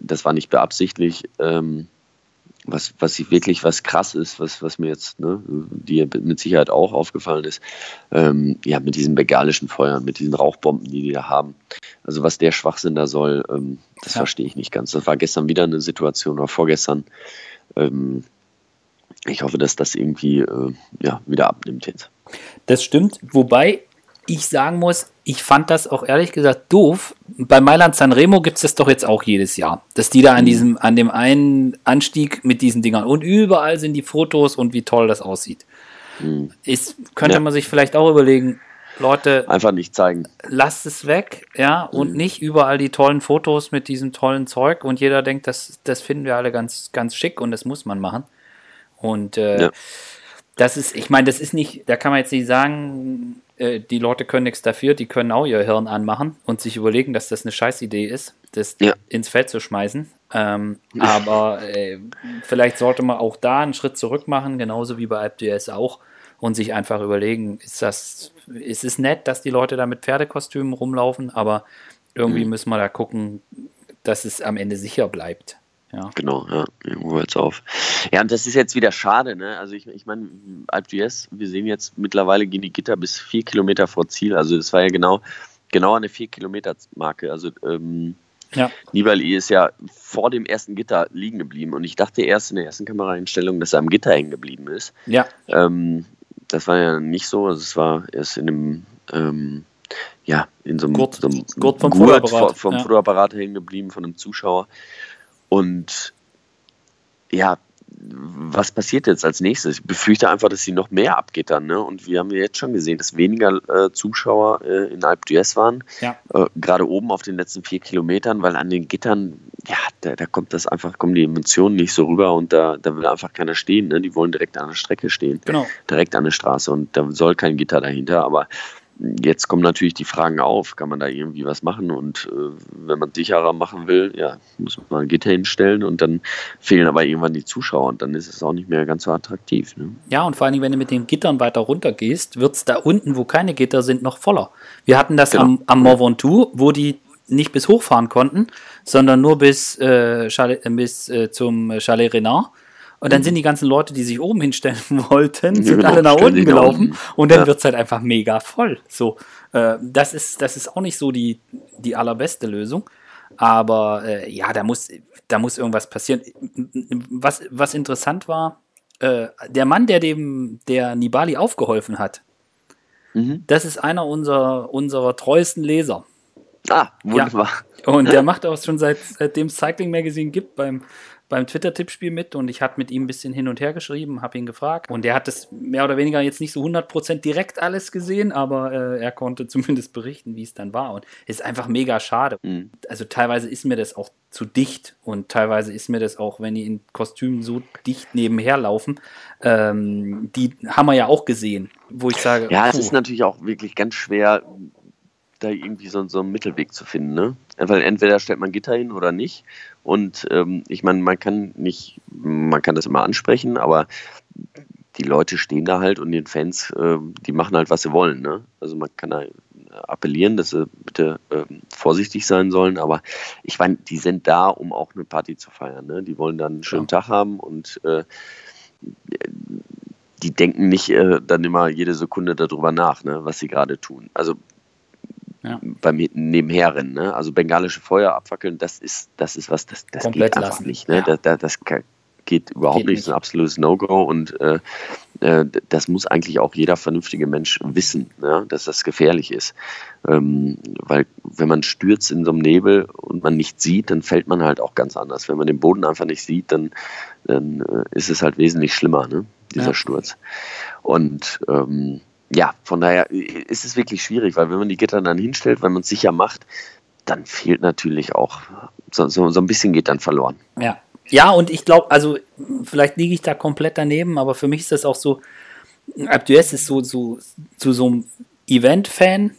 das war nicht beabsichtlich. Ähm, was, was wirklich was krass ist, was, was mir jetzt, ne, dir mit Sicherheit auch aufgefallen ist, ähm, ja, mit diesen begalischen Feuern, mit diesen Rauchbomben, die die da haben. Also was der Schwachsinn da soll, ähm, das ja. verstehe ich nicht ganz. Das war gestern wieder eine Situation oder vorgestern. Ähm, ich hoffe, dass das irgendwie äh, ja, wieder abnimmt jetzt. Das stimmt, wobei ich sagen muss, ich fand das auch ehrlich gesagt doof. Bei Mailand Sanremo gibt es das doch jetzt auch jedes Jahr. Dass die da an mhm. diesem, an dem einen Anstieg mit diesen Dingern und überall sind die Fotos und wie toll das aussieht. Mhm. Ist, könnte ja. man sich vielleicht auch überlegen, Leute. Einfach nicht zeigen. Lasst es weg, ja, und mhm. nicht überall die tollen Fotos mit diesem tollen Zeug und jeder denkt, das, das finden wir alle ganz, ganz schick und das muss man machen. Und äh, ja. Das ist, ich meine, das ist nicht, da kann man jetzt nicht sagen, äh, die Leute können nichts dafür, die können auch ihr Hirn anmachen und sich überlegen, dass das eine Scheißidee ist, das ja. ins Feld zu schmeißen. Ähm, aber äh, vielleicht sollte man auch da einen Schritt zurück machen, genauso wie bei AlpDS auch, und sich einfach überlegen, ist das, ist es nett, dass die Leute da mit Pferdekostümen rumlaufen, aber irgendwie mhm. müssen wir da gucken, dass es am Ende sicher bleibt. Ja. Genau, ja, irgendwo hört es auf. Ja, und das ist jetzt wieder schade, ne? Also ich, ich meine, Alp GS, wir sehen jetzt mittlerweile gehen die Gitter bis vier Kilometer vor Ziel. Also das war ja genau, genau eine vier Kilometer Marke. Also ähm, ja. Nibali ist ja vor dem ersten Gitter liegen geblieben und ich dachte erst in der ersten Kameraeinstellung, dass er am Gitter hängen geblieben ist. Ja. Ähm, das war ja nicht so. Also es war erst in einem ähm, ja, in so einem Gurt, so einem Gurt vom Gurt vom, vom ja. Fotoapparat hängen geblieben von einem Zuschauer. Und ja, was passiert jetzt als nächstes? Ich befürchte einfach, dass sie noch mehr abgittern. Ne? Und wir haben ja jetzt schon gesehen, dass weniger äh, Zuschauer äh, in Alp d'Huez waren. Ja. Äh, Gerade oben auf den letzten vier Kilometern, weil an den Gittern, ja, da, da, kommt das einfach, kommen die Emotionen nicht so rüber und da, da will einfach keiner stehen. Ne? Die wollen direkt an der Strecke stehen. Genau. Direkt an der Straße und da soll kein Gitter dahinter. Aber Jetzt kommen natürlich die Fragen auf, kann man da irgendwie was machen und äh, wenn man sicherer machen will, ja, muss man ein Gitter hinstellen und dann fehlen aber irgendwann die Zuschauer und dann ist es auch nicht mehr ganz so attraktiv. Ne? Ja, und vor allem, wenn du mit den Gittern weiter runter gehst, wird es da unten, wo keine Gitter sind, noch voller. Wir hatten das genau. am, am Mont Ventoux, wo die nicht bis hochfahren konnten, sondern nur bis, äh, Chalet, bis äh, zum Chalet Renard. Und dann mhm. sind die ganzen Leute, die sich oben hinstellen wollten, sind genau, alle nach unten gelaufen und dann ja. wird es halt einfach mega voll. So, äh, das, ist, das ist auch nicht so die, die allerbeste Lösung. Aber äh, ja, da muss, da muss irgendwas passieren. Was, was interessant war, äh, der Mann, der dem, der Nibali aufgeholfen hat, mhm. das ist einer unserer, unserer treuesten Leser. Ah, wunderbar. Ja. Und der macht auch schon seit, seitdem es Cycling Magazine gibt beim beim Twitter-Tippspiel mit und ich hatte mit ihm ein bisschen hin und her geschrieben, habe ihn gefragt und er hat das mehr oder weniger jetzt nicht so 100% direkt alles gesehen, aber äh, er konnte zumindest berichten, wie es dann war und es ist einfach mega schade. Mhm. Also teilweise ist mir das auch zu dicht und teilweise ist mir das auch, wenn die in Kostümen so dicht nebenher laufen, ähm, die haben wir ja auch gesehen, wo ich sage. Ja, es ist natürlich auch wirklich ganz schwer, da irgendwie so, so einen Mittelweg zu finden, ne? Weil entweder stellt man Gitter hin oder nicht. Und ähm, ich meine, man kann nicht, man kann das immer ansprechen, aber die Leute stehen da halt und den Fans, äh, die machen halt, was sie wollen. Ne? Also man kann da appellieren, dass sie bitte äh, vorsichtig sein sollen, aber ich meine, die sind da, um auch eine Party zu feiern. Ne? Die wollen dann einen schönen ja. Tag haben und äh, die denken nicht äh, dann immer jede Sekunde darüber nach, ne, was sie gerade tun. Also ja. beim Nebenherrennen. Ne? Also bengalische Feuer abfackeln, das ist, das ist was, das, das geht einfach lassen. nicht. Ne? Ja. Das, das, geht überhaupt geht nicht, das ist ein absolutes No-Go und äh, äh, das muss eigentlich auch jeder vernünftige Mensch wissen, ja? dass das gefährlich ist. Ähm, weil wenn man stürzt in so einem Nebel und man nicht sieht, dann fällt man halt auch ganz anders. Wenn man den Boden einfach nicht sieht, dann, dann äh, ist es halt wesentlich schlimmer, ne? dieser ja. Sturz. Und ähm, ja, von daher ist es wirklich schwierig, weil wenn man die Gitter dann hinstellt, wenn man es sicher macht, dann fehlt natürlich auch, so, so, so ein bisschen geht dann verloren. Ja, ja und ich glaube, also vielleicht liege ich da komplett daneben, aber für mich ist das auch so, Abdues ist so, so zu so einem Event-Fan,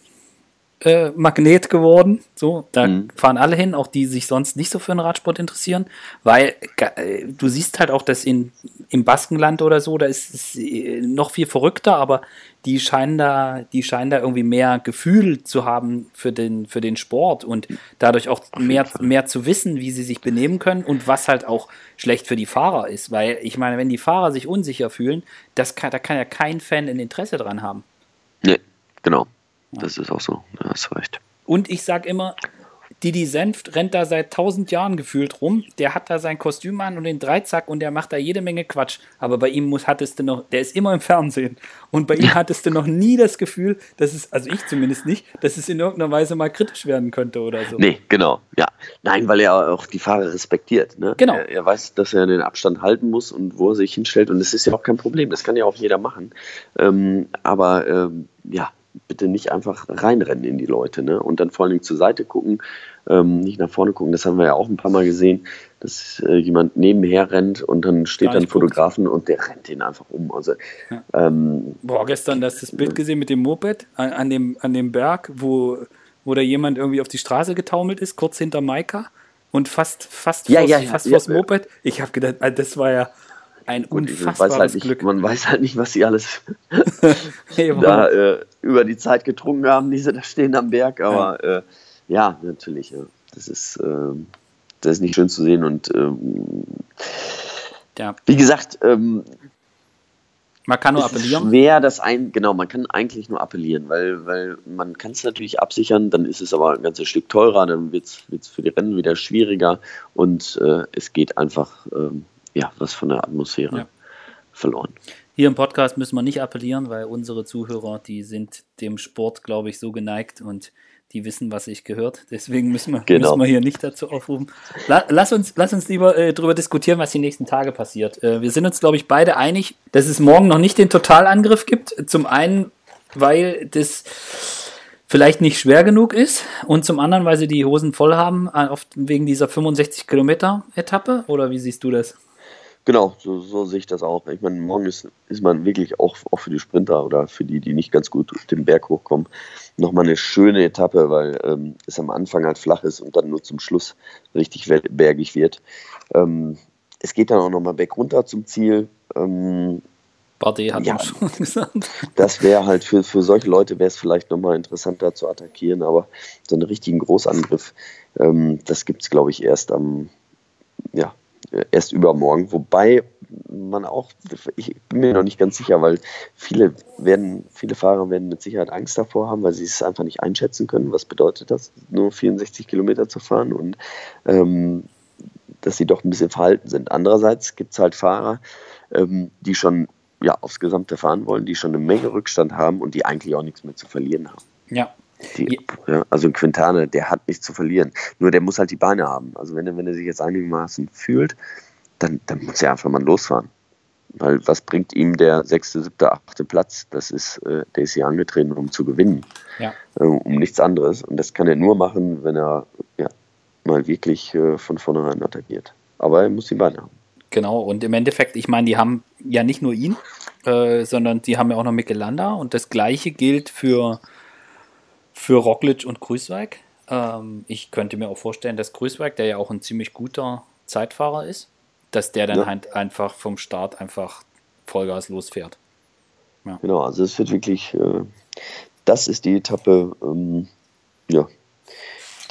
äh, Magnet geworden. So, da mhm. fahren alle hin, auch die sich sonst nicht so für den Radsport interessieren, weil äh, du siehst halt auch, dass in, im Baskenland oder so, da ist es äh, noch viel verrückter, aber die scheinen da, die scheinen da irgendwie mehr Gefühl zu haben für den, für den Sport und dadurch auch mehr, mehr zu wissen, wie sie sich benehmen können und was halt auch schlecht für die Fahrer ist. Weil ich meine, wenn die Fahrer sich unsicher fühlen, das kann, da kann ja kein Fan ein Interesse dran haben. Nee, genau. Das ist auch so, du hast recht. Und ich sag immer, Didi Senft rennt da seit tausend Jahren gefühlt rum. Der hat da sein Kostüm an und den Dreizack und der macht da jede Menge Quatsch. Aber bei ihm muss, hattest du noch, der ist immer im Fernsehen. Und bei ihm hattest du noch nie das Gefühl, dass es, also ich zumindest nicht, dass es in irgendeiner Weise mal kritisch werden könnte oder so. Nee, genau. Ja. Nein, weil er auch die Fahrer respektiert. Ne? Genau. Er, er, weiß, dass er den Abstand halten muss und wo er sich hinstellt. Und das ist ja auch kein Problem. Das kann ja auch jeder machen. Ähm, aber ähm, ja, bitte nicht einfach reinrennen in die Leute ne? und dann vor allen Dingen zur Seite gucken, ähm, nicht nach vorne gucken. Das haben wir ja auch ein paar Mal gesehen, dass äh, jemand nebenher rennt und dann steht dann Fotografen und der rennt den einfach um. Also, ja. ähm, Boah, gestern hast du das Bild gesehen mit dem Moped an, an, dem, an dem Berg, wo, wo da jemand irgendwie auf die Straße getaumelt ist, kurz hinter Maika und fast, fast, ja, vors, ja, ja, fast vors Moped. Ich habe gedacht, das war ja ein Gut, unfassbares halt nicht, Glück. Man weiß halt nicht, was sie alles da äh, über die Zeit getrunken haben, die sie da stehen am Berg. Aber ja, äh, ja natürlich. Ja. Das, ist, äh, das ist nicht schön zu sehen. Und ähm, ja. wie gesagt, ähm, man kann nur appellieren. Schwer, das ein, genau, man kann eigentlich nur appellieren, weil, weil man kann es natürlich absichern, dann ist es aber ein ganzes Stück teurer, dann wird es für die Rennen wieder schwieriger und äh, es geht einfach ähm, ja, was von der Atmosphäre ja. verloren. Hier im Podcast müssen wir nicht appellieren, weil unsere Zuhörer, die sind dem Sport, glaube ich, so geneigt und die wissen, was sich gehört. Deswegen müssen wir, genau. müssen wir hier nicht dazu aufrufen. La, lass, uns, lass uns lieber äh, darüber diskutieren, was die nächsten Tage passiert. Äh, wir sind uns, glaube ich, beide einig, dass es morgen noch nicht den Totalangriff gibt. Zum einen, weil das vielleicht nicht schwer genug ist und zum anderen, weil sie die Hosen voll haben, äh, oft wegen dieser 65 Kilometer Etappe. Oder wie siehst du das? Genau, so, so, sehe ich das auch. Ich meine, morgen ist, ist man wirklich auch, auch für die Sprinter oder für die, die nicht ganz gut den Berg hochkommen, nochmal eine schöne Etappe, weil ähm, es am Anfang halt flach ist und dann nur zum Schluss richtig bergig wird. Ähm, es geht dann auch nochmal berg runter zum Ziel. Ähm, Bardet hat ja, schon gesagt. Das wäre halt für, für solche Leute wäre es vielleicht nochmal interessanter zu attackieren, aber so einen richtigen Großangriff, ähm, das gibt es, glaube ich, erst am, ja, erst übermorgen. Wobei man auch, ich bin mir noch nicht ganz sicher, weil viele werden, viele Fahrer werden mit Sicherheit Angst davor haben, weil sie es einfach nicht einschätzen können. Was bedeutet das, nur 64 Kilometer zu fahren und ähm, dass sie doch ein bisschen verhalten sind. Andererseits gibt es halt Fahrer, ähm, die schon ja, aufs Gesamte fahren wollen, die schon eine Menge Rückstand haben und die eigentlich auch nichts mehr zu verlieren haben. Ja, die, ja, also ein Quintane, der hat nichts zu verlieren. Nur der muss halt die Beine haben. Also wenn er, wenn er sich jetzt einigermaßen fühlt, dann, dann muss er einfach mal losfahren. Weil was bringt ihm der sechste, siebte, achte Platz? Das ist, äh, der ist hier angetreten, um zu gewinnen. Ja. Äh, um nichts anderes. Und das kann er nur machen, wenn er ja, mal wirklich äh, von vornherein attackiert. Aber er muss die Beine haben. Genau, und im Endeffekt, ich meine, die haben ja nicht nur ihn, äh, sondern die haben ja auch noch Michelanda und das gleiche gilt für für Roglic und Grüßweig. Ähm, ich könnte mir auch vorstellen, dass Grüßweig, der ja auch ein ziemlich guter Zeitfahrer ist, dass der dann ja. halt einfach vom Start einfach Vollgas losfährt. Ja. Genau, also es wird wirklich, äh, das ist die Etappe, ähm, ja,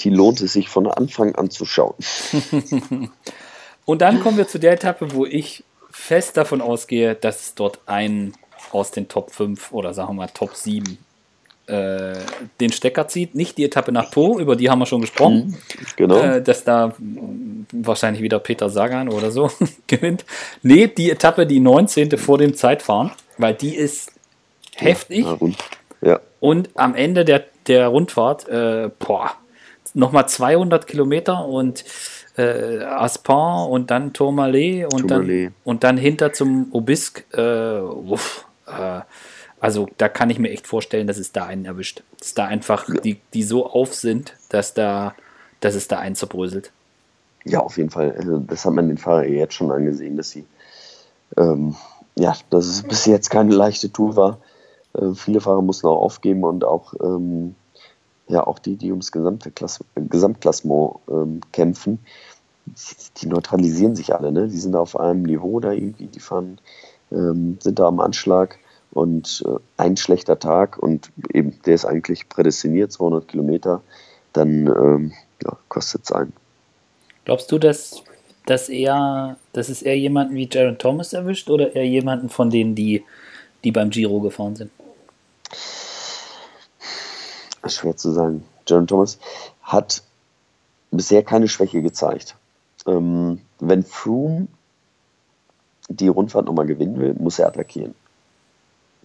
die lohnt es sich von Anfang an zu schauen. und dann kommen wir zu der Etappe, wo ich fest davon ausgehe, dass es dort einen aus den Top 5 oder sagen wir mal Top 7 äh, den Stecker zieht. Nicht die Etappe nach Po, über die haben wir schon gesprochen. Mhm, genau. Äh, dass da wahrscheinlich wieder Peter Sagan oder so gewinnt. Nee, die Etappe, die 19. vor dem Zeitfahren, weil die ist heftig. Ja, ja. Und am Ende der, der Rundfahrt, äh, boah, nochmal 200 Kilometer und äh, Aspin und dann Tourmalet und, Tourmalet. Dann, und dann hinter zum Obisque. Äh, uff, äh, also da kann ich mir echt vorstellen, dass es da einen erwischt. Dass da einfach die, die so auf sind, dass da, dass es da einen zerbröselt. Ja, auf jeden Fall. Also das hat man den Fahrer jetzt schon angesehen, dass sie ähm, ja, dass es bis jetzt keine leichte Tour war. Äh, viele Fahrer mussten auch aufgeben und auch ähm, ja auch die, die ums gesamte Klass Gesamtklassement ähm, kämpfen, die, die, neutralisieren sich alle, ne? Die sind auf einem Niveau da irgendwie, die fahren, ähm, sind da am Anschlag und äh, ein schlechter Tag und eben der ist eigentlich prädestiniert, 200 Kilometer, dann ähm, ja, kostet es einen. Glaubst du, dass, dass, eher, dass es eher jemanden wie Jaron Thomas erwischt oder eher jemanden von denen, die, die beim Giro gefahren sind? Schwer zu sagen. Jaron Thomas hat bisher keine Schwäche gezeigt. Ähm, wenn Froome die Rundfahrt nochmal gewinnen will, muss er attackieren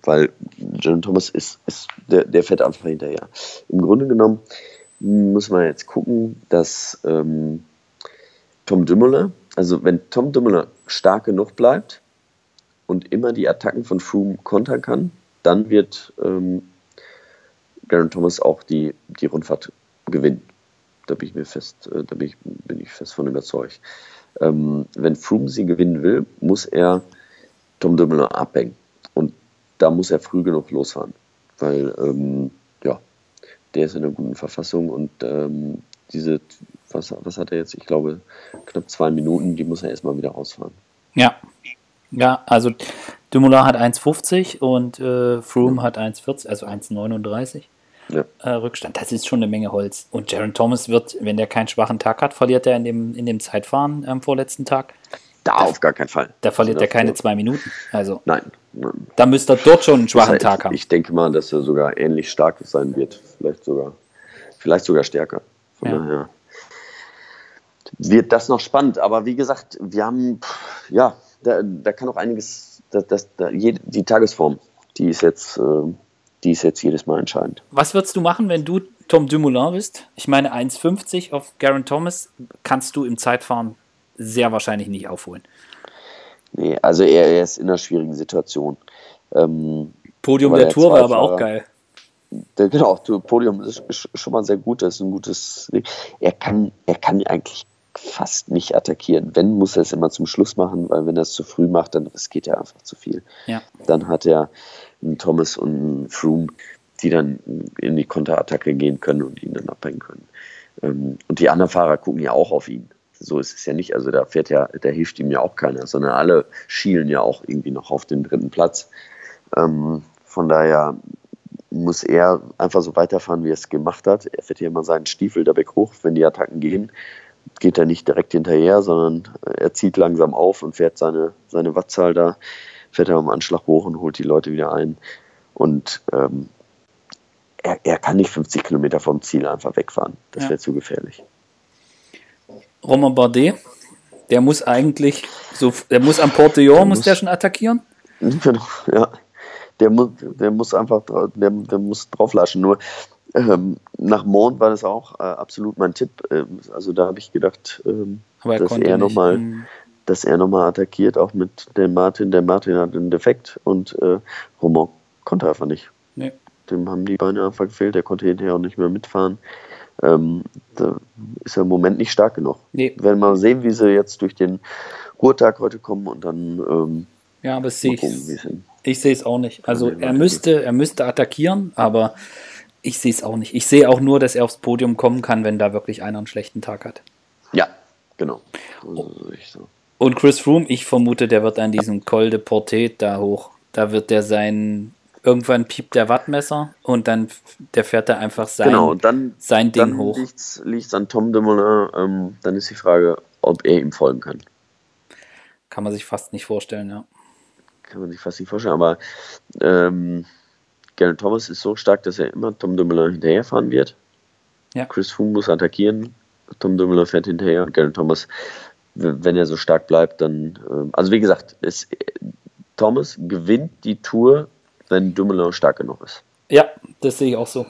weil John Thomas ist, ist der, der fährt einfach hinterher. Im Grunde genommen muss man jetzt gucken, dass ähm, Tom Dumoulin, also wenn Tom Dumoulin stark genug bleibt und immer die Attacken von Froome kontern kann, dann wird ähm, Garen Thomas auch die, die Rundfahrt gewinnen. Da bin ich mir fest, äh, da bin ich, bin ich fest von überzeugt. Ähm, wenn Froome sie gewinnen will, muss er Tom Dumoulin abhängen da muss er früh genug losfahren, weil ähm, ja, der ist in einer guten Verfassung und ähm, diese, was, was hat er jetzt? Ich glaube, knapp zwei Minuten, die muss er erstmal wieder rausfahren. Ja. Ja, also Dumoulin hat 1,50 und äh, Froome ja. hat 1,40, also 1,39 ja. äh, Rückstand. Das ist schon eine Menge Holz. Und Jaron Thomas wird, wenn der keinen schwachen Tag hat, verliert er in dem, in dem Zeitfahren am vorletzten Tag. Da, auf gar keinen Fall. Da verliert also er keine zwei Minuten. Also. Nein, da müsste er dort schon einen schwachen das heißt, Tag haben. Ich denke mal, dass er sogar ähnlich stark sein wird. Vielleicht sogar, vielleicht sogar stärker. Von ja. daher wird das noch spannend. Aber wie gesagt, wir haben, ja, da, da kann auch einiges, das, das, da, die Tagesform, die ist jetzt, äh, die ist jetzt jedes Mal entscheidend. Was würdest du machen, wenn du Tom Dumoulin bist, ich meine 1,50 auf Garen Thomas, kannst du im Zeitfahren sehr wahrscheinlich nicht aufholen. Nee, also er, er ist in einer schwierigen Situation. Ähm, Podium der Tour war aber auch geil. Der, genau, Podium ist, schon mal sehr gut, das ist ein gutes. Er kann, er kann eigentlich fast nicht attackieren. Wenn, muss er es immer zum Schluss machen, weil wenn er es zu früh macht, dann riskiert er einfach zu viel. Ja. Dann hat er einen Thomas und einen Froome, die dann in die Konterattacke gehen können und ihn dann abbringen können. Ähm, und die anderen Fahrer gucken ja auch auf ihn. So ist es ja nicht. Also da fährt ja, da hilft ihm ja auch keiner, sondern alle schielen ja auch irgendwie noch auf den dritten Platz. Ähm, von daher muss er einfach so weiterfahren, wie er es gemacht hat. Er fährt hier immer seinen Stiefel da weg hoch, wenn die Attacken gehen. Geht er nicht direkt hinterher, sondern er zieht langsam auf und fährt seine, seine Wattzahl da, fährt er am Anschlag hoch und holt die Leute wieder ein. Und ähm, er, er kann nicht 50 Kilometer vom Ziel einfach wegfahren. Das wäre zu gefährlich. Romain Bardet, der muss eigentlich so, der muss am Port de muss, muss der schon attackieren? Genau, ja. Der muss, der muss einfach, der, der muss drauflaschen. Nur ähm, nach Mond war das auch äh, absolut mein Tipp. Ähm, also da habe ich gedacht, ähm, er dass er nochmal mhm. dass er nochmal attackiert, auch mit dem Martin. Der Martin hat einen Defekt und äh, Roman konnte einfach nicht. Nee. Dem haben die Beine einfach gefehlt, der konnte hinterher auch nicht mehr mitfahren ähm, ist er im Moment nicht stark genug. Nee. Wir werden mal sehen, wie sie jetzt durch den Ruhetag heute kommen und dann. Ähm, ja, aber sehe ich. Ich sehe es auch nicht. Also er müsste, er müsste attackieren, aber ich sehe es auch nicht. Ich sehe auch nur, dass er aufs Podium kommen kann, wenn da wirklich einer einen schlechten Tag hat. Ja, genau. Also so. Und Chris Froome, ich vermute, der wird an diesem Col de Portet da hoch. Da wird der sein irgendwann piept der Wattmesser und dann der fährt da einfach sein, genau, dann, sein Ding dann hoch. Liegt es an Tom Dumoulin, ähm, dann ist die Frage, ob er ihm folgen kann. Kann man sich fast nicht vorstellen, ja. Kann man sich fast nicht vorstellen, aber ähm, Garen Thomas ist so stark, dass er immer Tom Dumoulin hinterherfahren wird. Ja. Chris Froome muss attackieren, Tom Dumoulin fährt hinterher und Garen Thomas, wenn er so stark bleibt, dann, ähm, also wie gesagt, es, Thomas gewinnt die Tour wenn Dumoulin stark genug ist. Ja, das sehe ich auch so.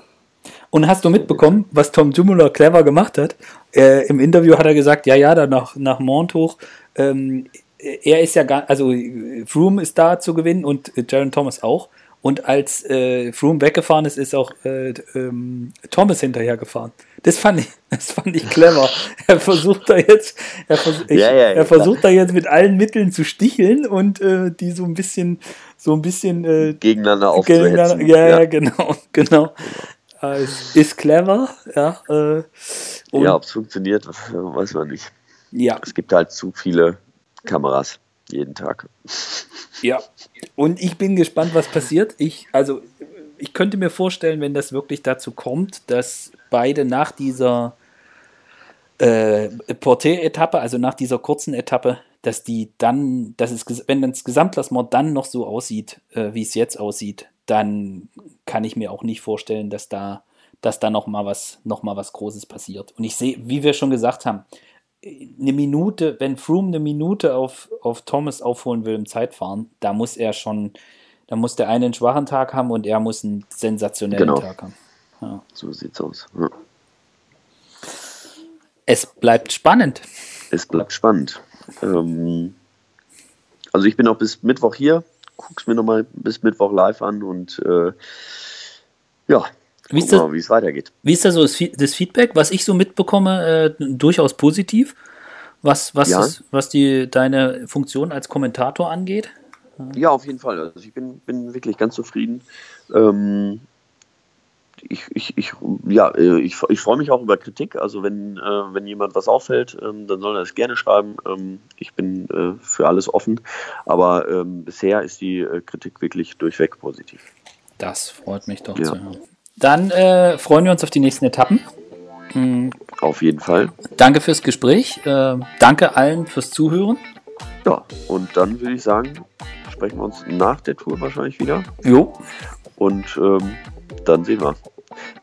Und hast du mitbekommen, was Tom Dumoulin clever gemacht hat? Äh, Im Interview hat er gesagt, ja, ja, da nach, nach Montuch, ähm, er ist ja gar, also Froome ist da zu gewinnen und Jaron Thomas auch. Und als äh, Froome weggefahren ist, ist auch äh, ähm, Thomas hinterher gefahren. Das fand ich, das fand ich clever. Er versucht da jetzt, er, vers ich, ja, ja, ja, er versucht da jetzt mit allen Mitteln zu sticheln und äh, die so ein bisschen, so ein bisschen äh, gegeneinander aufzuhetzen. Ja, ja, genau, genau. Äh, ist clever, ja. Äh, ja, ob es funktioniert, weiß man nicht. Ja. Es gibt halt zu viele Kameras jeden Tag. Ja, und ich bin gespannt, was passiert. Ich, also, ich könnte mir vorstellen, wenn das wirklich dazu kommt, dass beide nach dieser äh, Porté-Etappe, also nach dieser kurzen Etappe, dass die dann, dass es, wenn das Gesamtklassement dann noch so aussieht, äh, wie es jetzt aussieht, dann kann ich mir auch nicht vorstellen, dass da, dass da noch mal was, noch mal was Großes passiert. Und ich sehe, wie wir schon gesagt haben, eine Minute, wenn Froome eine Minute auf, auf Thomas aufholen will im Zeitfahren, da muss er schon, da muss der eine einen schwachen Tag haben und er muss einen sensationellen genau. Tag haben. Ja. So sieht's aus. Ja. Es bleibt spannend. Es bleibt spannend. Ähm, also ich bin auch bis Mittwoch hier, guck's mir nochmal bis Mittwoch live an und äh, ja, wie ist, das, wie es weitergeht. Wie ist da so das, das Feedback, was ich so mitbekomme, äh, durchaus positiv, was, was, ja. ist, was die, deine Funktion als Kommentator angeht? Ja, auf jeden Fall. Also ich bin, bin wirklich ganz zufrieden. Ähm, ich, ich, ich, ja, äh, ich, ich freue mich auch über Kritik. Also wenn, äh, wenn jemand was auffällt, ähm, dann soll er es gerne schreiben. Ähm, ich bin äh, für alles offen. Aber ähm, bisher ist die äh, Kritik wirklich durchweg positiv. Das freut mich doch ja. zu hören. Dann äh, freuen wir uns auf die nächsten Etappen. Mhm. Auf jeden Fall. Danke fürs Gespräch. Äh, danke allen fürs Zuhören. Ja, und dann würde ich sagen, sprechen wir uns nach der Tour wahrscheinlich wieder. Jo. Und ähm, dann sehen wir.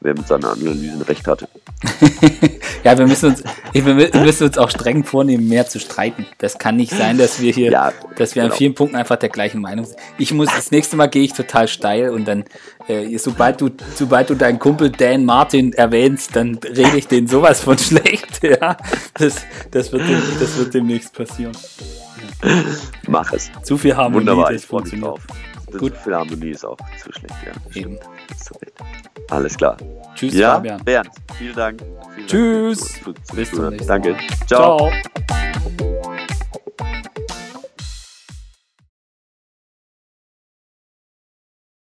wer mit seinen Analysen recht hatte. ja, wir müssen, uns, wir müssen uns auch streng vornehmen, mehr zu streiten. Das kann nicht sein, dass wir hier, ja, dass wir genau. an vielen Punkten einfach der gleichen Meinung sind. Ich muss, das nächste Mal gehe ich total steil und dann, äh, sobald du, sobald du deinen Kumpel Dan Martin erwähnst, dann rede ich den sowas von schlecht. Ja, das, das, wird, das wird demnächst passieren. Mach es. Zu viel Harmonie, Wunderbar, ich funktioniert. Drauf. Das Gut. Viel Harmonie ist auch zu schlecht, ja. Eben. Alles klar. Tschüss, ja, Fabian. Bernd, vielen Dank. Vielen Tschüss. Dank. Bis zum nächsten Mal. Danke. Ciao. Ciao.